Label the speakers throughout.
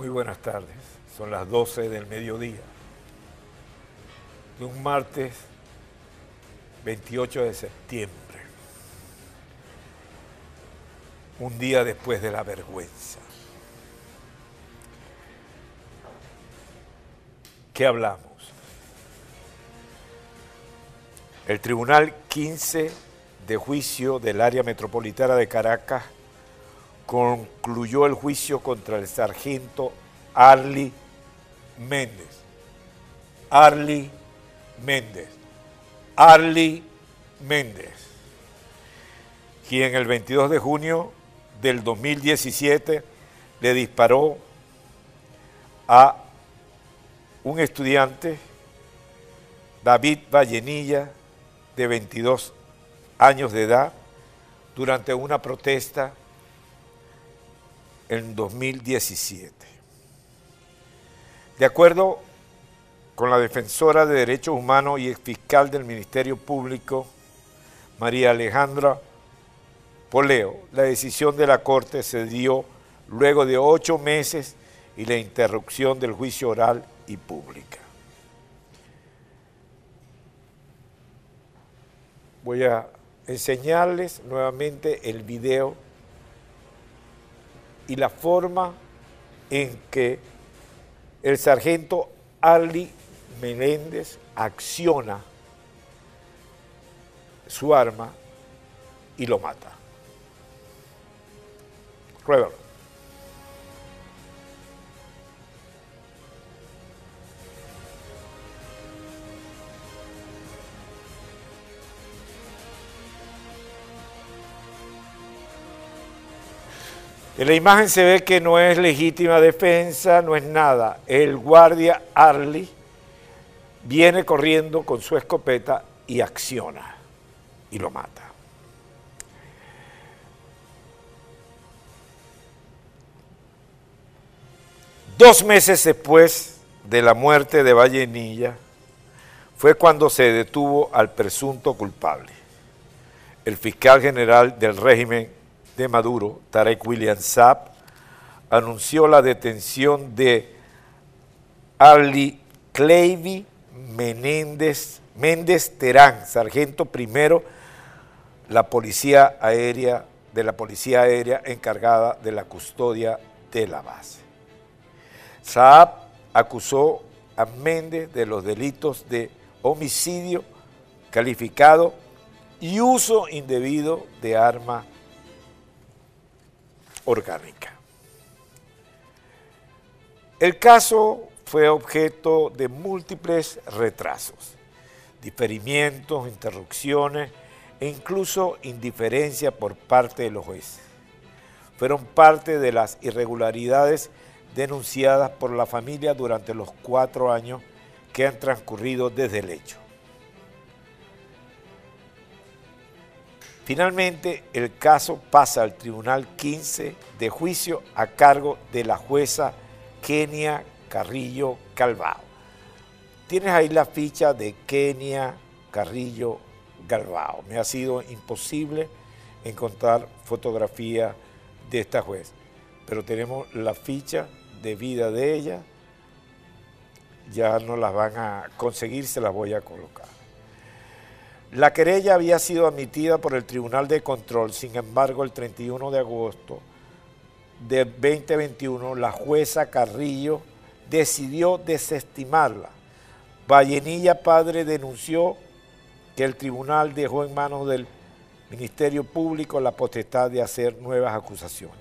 Speaker 1: Muy buenas tardes. Son las 12 del mediodía de un martes 28 de septiembre. Un día después de la vergüenza. ¿Qué hablamos? El Tribunal 15 de Juicio del Área Metropolitana de Caracas concluyó el juicio contra el sargento Arly Méndez. Arly Méndez. Arly Méndez, quien el 22 de junio del 2017 le disparó a un estudiante, David Vallenilla, de 22 años de edad, durante una protesta en 2017. De acuerdo con la defensora de derechos humanos y ex fiscal del Ministerio Público, María Alejandra Poleo, la decisión de la Corte se dio luego de ocho meses y la interrupción del juicio oral y pública. Voy a enseñarles nuevamente el video y la forma en que el sargento Ali Menéndez acciona su arma y lo mata. Pruébalo. En la imagen se ve que no es legítima defensa, no es nada. El guardia Arley viene corriendo con su escopeta y acciona y lo mata. Dos meses después de la muerte de Vallenilla fue cuando se detuvo al presunto culpable. El fiscal general del régimen de Maduro, Tarek William Saab, anunció la detención de Ali Clevy Menéndez, Méndez Terán, sargento primero la policía aérea de la policía aérea encargada de la custodia de la base. Saab acusó a Méndez de los delitos de homicidio calificado y uso indebido de arma orgánica. El caso fue objeto de múltiples retrasos, diferimientos, interrupciones e incluso indiferencia por parte de los jueces. Fueron parte de las irregularidades denunciadas por la familia durante los cuatro años que han transcurrido desde el hecho. Finalmente, el caso pasa al Tribunal 15 de juicio a cargo de la jueza Kenia Carrillo Calvao. Tienes ahí la ficha de Kenia Carrillo Calvao. Me ha sido imposible encontrar fotografía de esta juez, pero tenemos la ficha de vida de ella. Ya no las van a conseguir, se las voy a colocar. La querella había sido admitida por el Tribunal de Control, sin embargo, el 31 de agosto de 2021, la jueza Carrillo decidió desestimarla. Vallenilla Padre denunció que el tribunal dejó en manos del Ministerio Público la potestad de hacer nuevas acusaciones.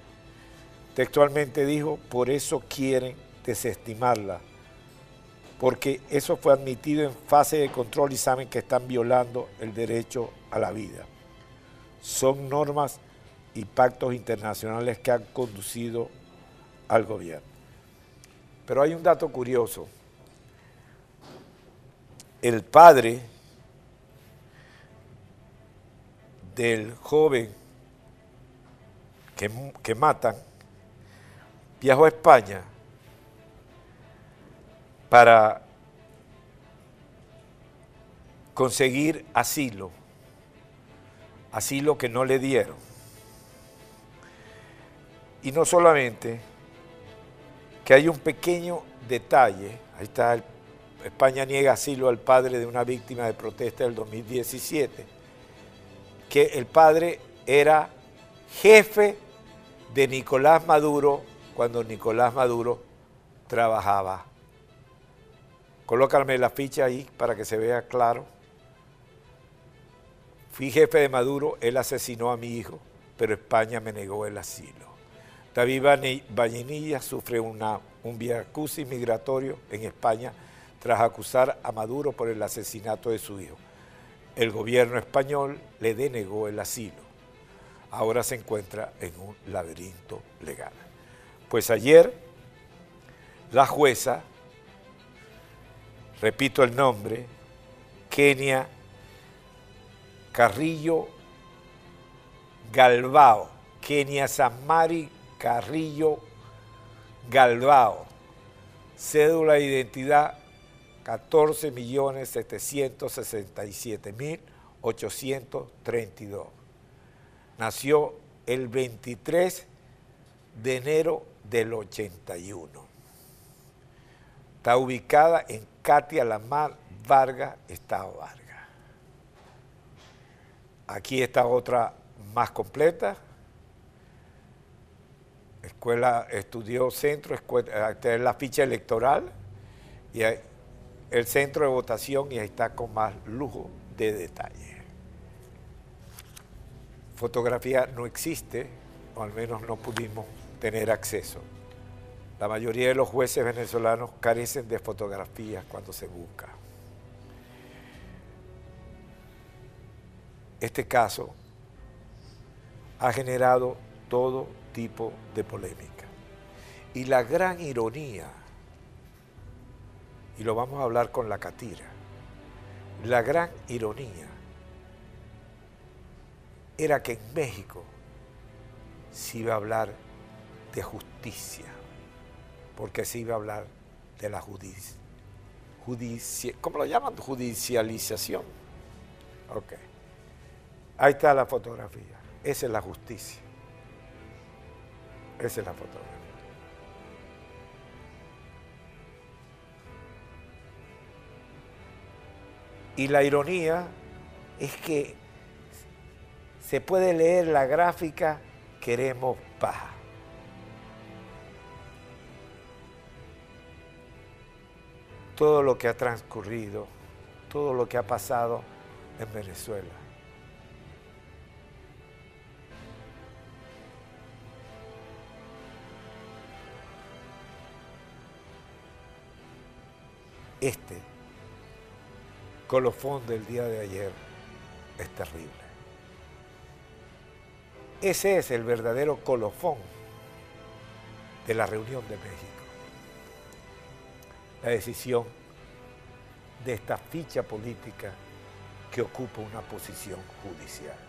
Speaker 1: Textualmente dijo, por eso quieren desestimarla porque eso fue admitido en fase de control y saben que están violando el derecho a la vida. Son normas y pactos internacionales que han conducido al gobierno. Pero hay un dato curioso. El padre del joven que, que matan viajó a España para conseguir asilo, asilo que no le dieron. Y no solamente que hay un pequeño detalle, ahí está, España niega asilo al padre de una víctima de protesta del 2017, que el padre era jefe de Nicolás Maduro cuando Nicolás Maduro trabajaba. Colócame la ficha ahí para que se vea claro. Fui jefe de Maduro, él asesinó a mi hijo, pero España me negó el asilo. David Vallenilla sufre un viacusis migratorio en España tras acusar a Maduro por el asesinato de su hijo. El gobierno español le denegó el asilo. Ahora se encuentra en un laberinto legal. Pues ayer la jueza, repito el nombre, Kenia Carrillo Galbao, Kenia Samari Carrillo Galbao, cédula de identidad 14.767.832. Nació el 23 de enero del 81. Está ubicada en Katia Lamar Vargas, Estado Vargas. Aquí está otra más completa. Escuela, estudió centro, escuela, es la ficha electoral y el centro de votación y ahí está con más lujo de detalle. Fotografía no existe, o al menos no pudimos tener acceso. La mayoría de los jueces venezolanos carecen de fotografías cuando se busca. Este caso ha generado todo tipo de polémica. Y la gran ironía, y lo vamos a hablar con la catira, la gran ironía era que en México se iba a hablar de justicia, porque se iba a hablar de la. Judicia, ¿Cómo lo llaman? Judicialización. Ok. Ahí está la fotografía. Esa es la justicia. Esa es la fotografía. Y la ironía es que se puede leer la gráfica queremos paz. Todo lo que ha transcurrido, todo lo que ha pasado en Venezuela. Este colofón del día de ayer es terrible. Ese es el verdadero colofón de la reunión de México. La decisión de esta ficha política que ocupa una posición judicial.